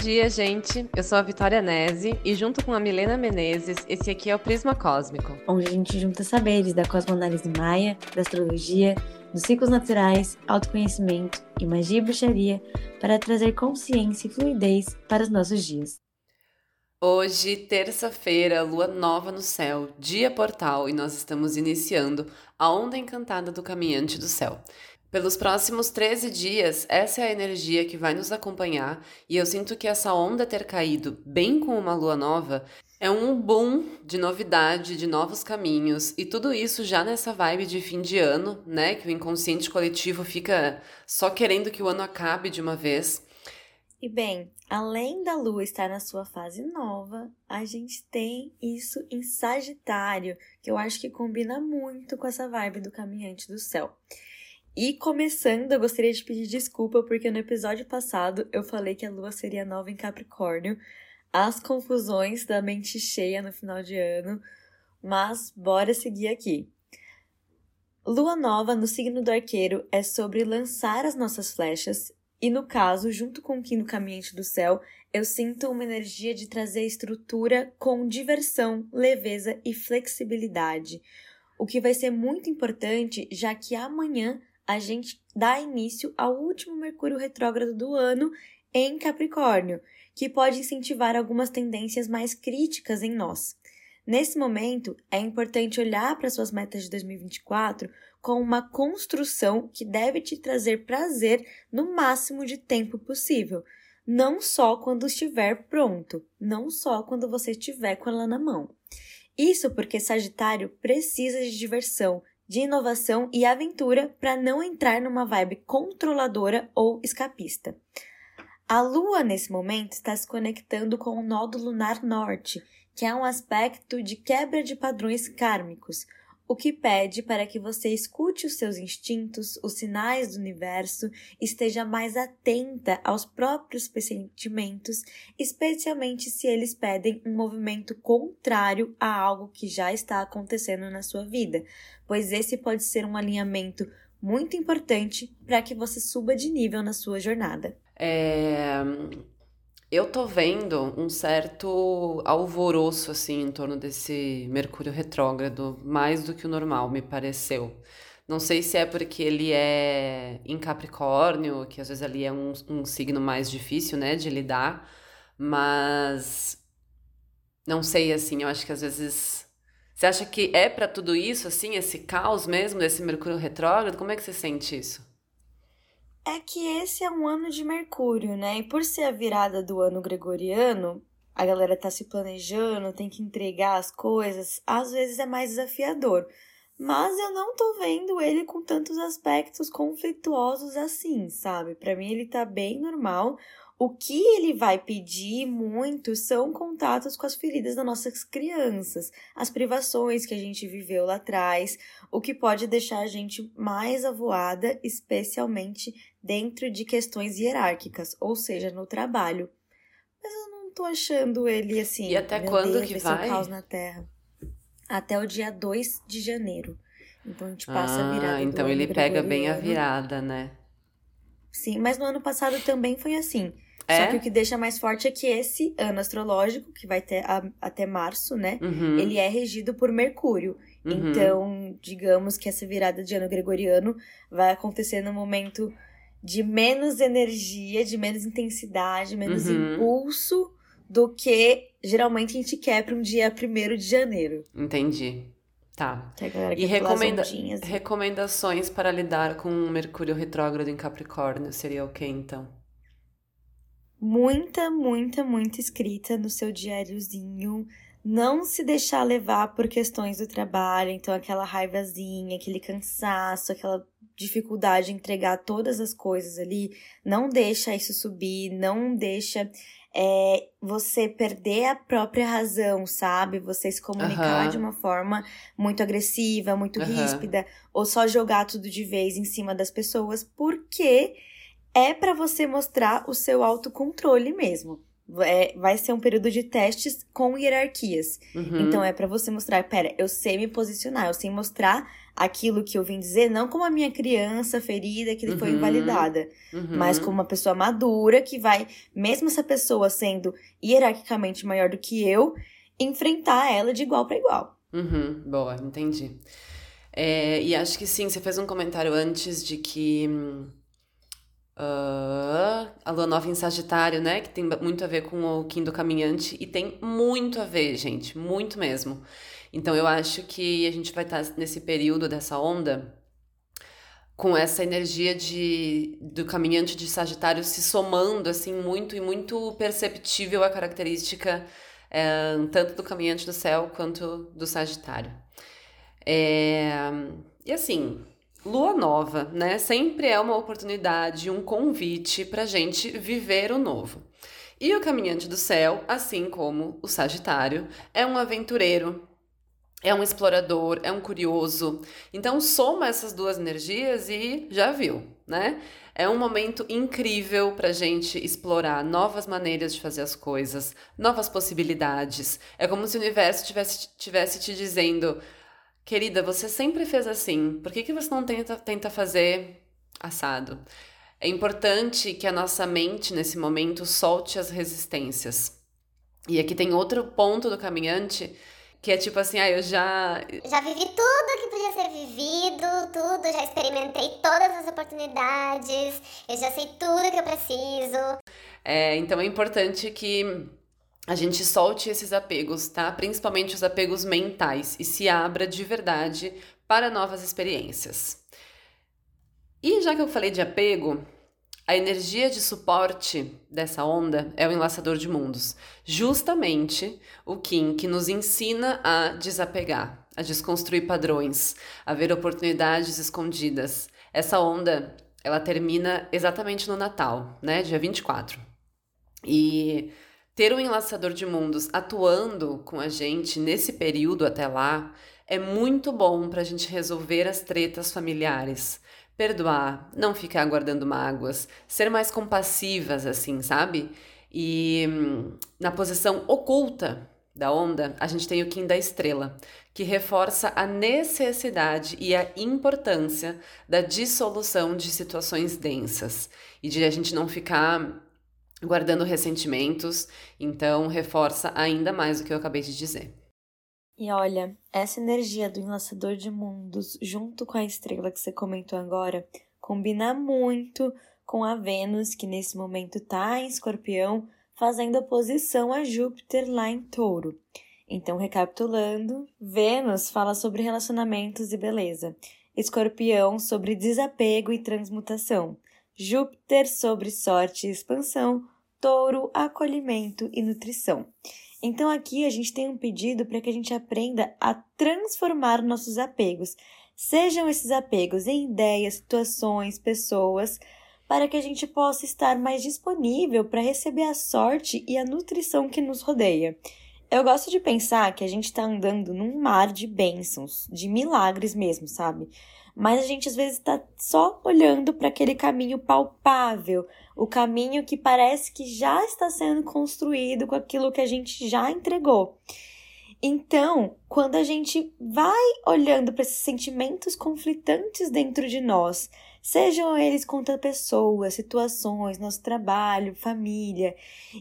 dia, gente. Eu sou a Vitória Nese e junto com a Milena Menezes, esse aqui é o Prisma Cósmico. Onde a gente junta saberes da cosmoanálise maia, da astrologia, dos ciclos naturais, autoconhecimento e magia e bruxaria para trazer consciência e fluidez para os nossos dias. Hoje, terça-feira, lua nova no céu, dia portal, e nós estamos iniciando a onda encantada do caminhante do céu. Pelos próximos 13 dias, essa é a energia que vai nos acompanhar, e eu sinto que essa onda ter caído bem com uma lua nova é um boom de novidade, de novos caminhos, e tudo isso já nessa vibe de fim de ano, né? Que o inconsciente coletivo fica só querendo que o ano acabe de uma vez. E bem, além da lua estar na sua fase nova, a gente tem isso em Sagitário, que eu acho que combina muito com essa vibe do caminhante do céu. E começando, eu gostaria de pedir desculpa porque no episódio passado eu falei que a lua seria nova em Capricórnio, as confusões da mente cheia no final de ano, mas bora seguir aqui. Lua nova no signo do arqueiro é sobre lançar as nossas flechas, e no caso, junto com o Kim no Caminhante do Céu, eu sinto uma energia de trazer estrutura com diversão, leveza e flexibilidade. O que vai ser muito importante, já que amanhã a gente dá início ao último Mercúrio retrógrado do ano em Capricórnio, que pode incentivar algumas tendências mais críticas em nós. Nesse momento, é importante olhar para suas metas de 2024 com uma construção que deve te trazer prazer no máximo de tempo possível, não só quando estiver pronto, não só quando você estiver com ela na mão. Isso porque Sagitário precisa de diversão, de inovação e aventura para não entrar numa vibe controladora ou escapista. A Lua, nesse momento, está se conectando com o nodo lunar norte, que é um aspecto de quebra de padrões kármicos, o que pede para que você escute os seus instintos, os sinais do universo, esteja mais atenta aos próprios sentimentos, especialmente se eles pedem um movimento contrário a algo que já está acontecendo na sua vida, pois esse pode ser um alinhamento muito importante para que você suba de nível na sua jornada. É, eu tô vendo um certo alvoroço assim em torno desse Mercúrio retrógrado, mais do que o normal, me pareceu. Não sei se é porque ele é em Capricórnio, que às vezes ali é um, um signo mais difícil, né, de lidar, mas não sei assim, eu acho que às vezes você acha que é para tudo isso assim, esse caos mesmo desse Mercúrio retrógrado? Como é que você sente isso? É que esse é um ano de Mercúrio, né? E por ser a virada do ano gregoriano, a galera tá se planejando, tem que entregar as coisas, às vezes é mais desafiador. Mas eu não tô vendo ele com tantos aspectos conflituosos assim, sabe? Para mim ele tá bem normal. O que ele vai pedir muito são contatos com as feridas das nossas crianças, as privações que a gente viveu lá atrás, o que pode deixar a gente mais avoada, especialmente dentro de questões hierárquicas, ou seja, no trabalho. Mas eu não tô achando ele assim. E até quando Deus, que vai? caos na Terra. Até o dia 2 de janeiro. Então a gente passa ah, a virada. Então ele pega bem a virada, né? Sim, mas no ano passado também foi assim. É? Só que o que deixa mais forte é que esse ano astrológico, que vai ter a, até março, né? Uhum. Ele é regido por Mercúrio. Uhum. Então, digamos que essa virada de ano gregoriano vai acontecer no momento de menos energia, de menos intensidade, menos uhum. impulso do que geralmente a gente quer para um dia 1 de janeiro. Entendi. Tá. E recomenda recomendações para lidar com Mercúrio retrógrado em Capricórnio seria o que então? Muita, muita, muita escrita no seu diáriozinho. Não se deixar levar por questões do trabalho, então aquela raivazinha, aquele cansaço, aquela dificuldade de entregar todas as coisas ali, não deixa isso subir, não deixa é, você perder a própria razão, sabe? Você se comunicar uhum. de uma forma muito agressiva, muito uhum. ríspida, ou só jogar tudo de vez em cima das pessoas, porque é para você mostrar o seu autocontrole mesmo. É, vai ser um período de testes com hierarquias. Uhum. Então é para você mostrar, pera, eu sei me posicionar, eu sei mostrar aquilo que eu vim dizer, não como a minha criança ferida que uhum. foi invalidada, uhum. mas como uma pessoa madura que vai, mesmo essa pessoa sendo hierarquicamente maior do que eu, enfrentar ela de igual para igual. Uhum. Boa, entendi. É, e acho que sim, você fez um comentário antes de que. Uh, a lua nova em Sagitário, né? Que tem muito a ver com o Kim do Caminhante. E tem muito a ver, gente. Muito mesmo. Então eu acho que a gente vai estar nesse período dessa onda com essa energia de, do caminhante de Sagitário se somando assim muito e muito perceptível a característica é, tanto do caminhante do céu quanto do Sagitário. É, e assim, lua nova, né? Sempre é uma oportunidade, um convite para gente viver o novo. E o caminhante do céu, assim como o Sagitário, é um aventureiro, é um explorador, é um curioso. Então soma essas duas energias e já viu, né? É um momento incrível para gente explorar novas maneiras de fazer as coisas, novas possibilidades. É como se o universo tivesse, tivesse te dizendo: querida, você sempre fez assim, por que, que você não tenta, tenta fazer assado? É importante que a nossa mente, nesse momento, solte as resistências. E aqui tem outro ponto do caminhante que é tipo assim, ah, eu já. Já vivi tudo que podia ser vivido, tudo, já experimentei todas as oportunidades, eu já sei tudo que eu preciso. É, então é importante que a gente solte esses apegos, tá? Principalmente os apegos mentais e se abra de verdade para novas experiências. E já que eu falei de apego, a energia de suporte dessa onda é o enlaçador de mundos, justamente o Kim que nos ensina a desapegar, a desconstruir padrões, a ver oportunidades escondidas. Essa onda, ela termina exatamente no Natal, né, dia 24. E ter um enlaçador de mundos atuando com a gente nesse período até lá é muito bom para a gente resolver as tretas familiares, perdoar, não ficar guardando mágoas, ser mais compassivas, assim, sabe? E hum, na posição oculta da onda, a gente tem o Kim da estrela, que reforça a necessidade e a importância da dissolução de situações densas e de a gente não ficar guardando ressentimentos, então reforça ainda mais o que eu acabei de dizer. E olha, essa energia do enlaçador de mundos, junto com a estrela que você comentou agora, combina muito com a Vênus, que nesse momento está em escorpião, fazendo oposição a Júpiter lá em touro. Então, recapitulando, Vênus fala sobre relacionamentos e beleza, Escorpião sobre desapego e transmutação, Júpiter sobre sorte e expansão, Touro, acolhimento e nutrição. Então aqui a gente tem um pedido para que a gente aprenda a transformar nossos apegos, sejam esses apegos em ideias, situações, pessoas, para que a gente possa estar mais disponível para receber a sorte e a nutrição que nos rodeia. Eu gosto de pensar que a gente está andando num mar de bênçãos, de milagres mesmo, sabe? Mas a gente às vezes está só olhando para aquele caminho palpável, o caminho que parece que já está sendo construído com aquilo que a gente já entregou. Então, quando a gente vai olhando para esses sentimentos conflitantes dentro de nós, sejam eles contra pessoas, situações, nosso trabalho, família,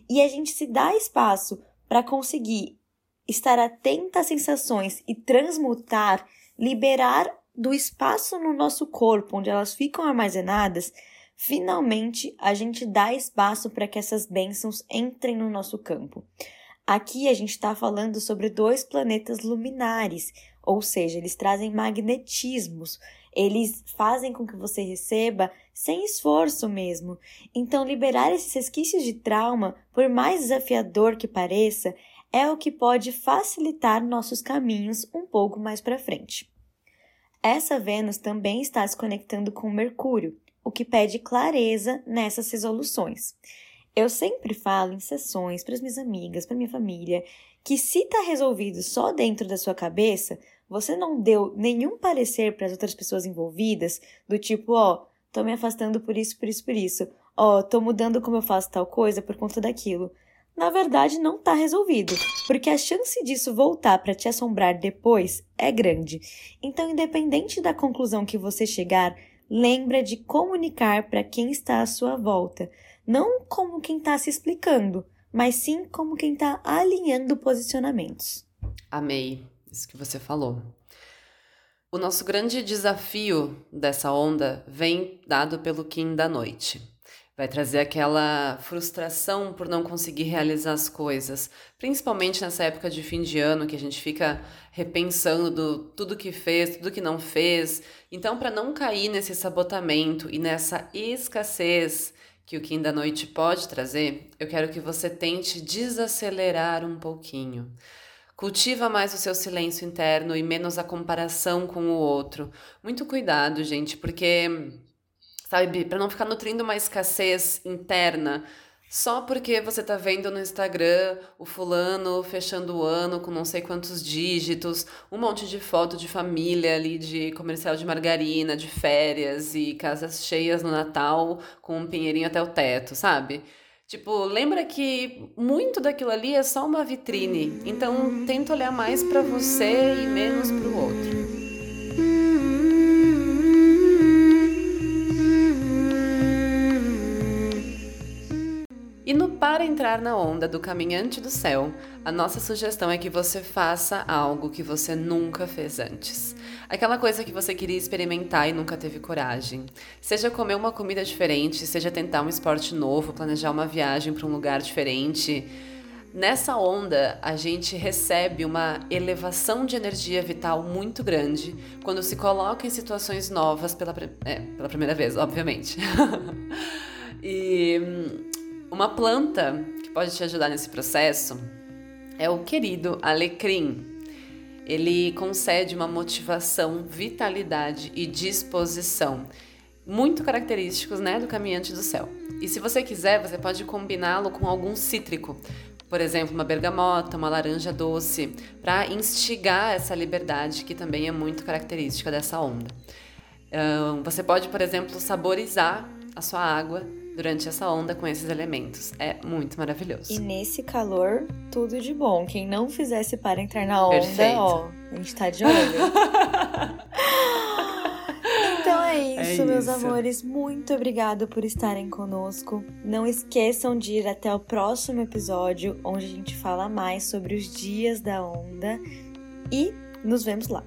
e a gente se dá espaço para conseguir estar atenta às sensações e transmutar, liberar do espaço no nosso corpo onde elas ficam armazenadas, finalmente a gente dá espaço para que essas bênçãos entrem no nosso campo. Aqui a gente está falando sobre dois planetas luminares, ou seja, eles trazem magnetismos, eles fazem com que você receba sem esforço mesmo. Então, liberar esses resquícios de trauma, por mais desafiador que pareça, é o que pode facilitar nossos caminhos um pouco mais para frente. Essa Vênus também está se conectando com Mercúrio, o que pede clareza nessas resoluções. Eu sempre falo em sessões para as minhas amigas, para minha família, que se está resolvido só dentro da sua cabeça, você não deu nenhum parecer para as outras pessoas envolvidas, do tipo, ó, oh, tô me afastando por isso, por isso, por isso, ó, oh, tô mudando como eu faço tal coisa por conta daquilo. Na verdade não está resolvido, porque a chance disso voltar para te assombrar depois é grande. Então, independente da conclusão que você chegar, lembra de comunicar para quem está à sua volta, não como quem está se explicando, mas sim como quem está alinhando posicionamentos. Amei isso que você falou. O nosso grande desafio dessa onda vem dado pelo Kim da noite. Vai trazer aquela frustração por não conseguir realizar as coisas, principalmente nessa época de fim de ano que a gente fica repensando do, tudo que fez, tudo que não fez. Então, para não cair nesse sabotamento e nessa escassez que o Kim da noite pode trazer, eu quero que você tente desacelerar um pouquinho. Cultiva mais o seu silêncio interno e menos a comparação com o outro. Muito cuidado, gente, porque sabe? Para não ficar nutrindo uma escassez interna só porque você tá vendo no Instagram o fulano fechando o ano com não sei quantos dígitos, um monte de foto de família ali, de comercial de margarina, de férias e casas cheias no Natal com um pinheirinho até o teto, sabe? Tipo, lembra que muito daquilo ali é só uma vitrine. Então, tenta olhar mais para você e menos para o outro. Para Entrar na Onda do Caminhante do Céu, a nossa sugestão é que você faça algo que você nunca fez antes. Aquela coisa que você queria experimentar e nunca teve coragem. Seja comer uma comida diferente, seja tentar um esporte novo, planejar uma viagem para um lugar diferente. Nessa onda, a gente recebe uma elevação de energia vital muito grande quando se coloca em situações novas pela, é, pela primeira vez, obviamente. e uma planta que pode te ajudar nesse processo é o querido alecrim. Ele concede uma motivação, vitalidade e disposição muito característicos, né, do caminhante do céu. E se você quiser, você pode combiná-lo com algum cítrico, por exemplo, uma bergamota, uma laranja doce, para instigar essa liberdade que também é muito característica dessa onda. você pode, por exemplo, saborizar a sua água durante essa onda com esses elementos. É muito maravilhoso. E nesse calor, tudo de bom. Quem não fizesse para entrar na onda, Perfeito. ó, a gente tá de olho. Então é, é isso, é meus isso. amores. Muito obrigado por estarem conosco. Não esqueçam de ir até o próximo episódio, onde a gente fala mais sobre os dias da onda. E nos vemos lá.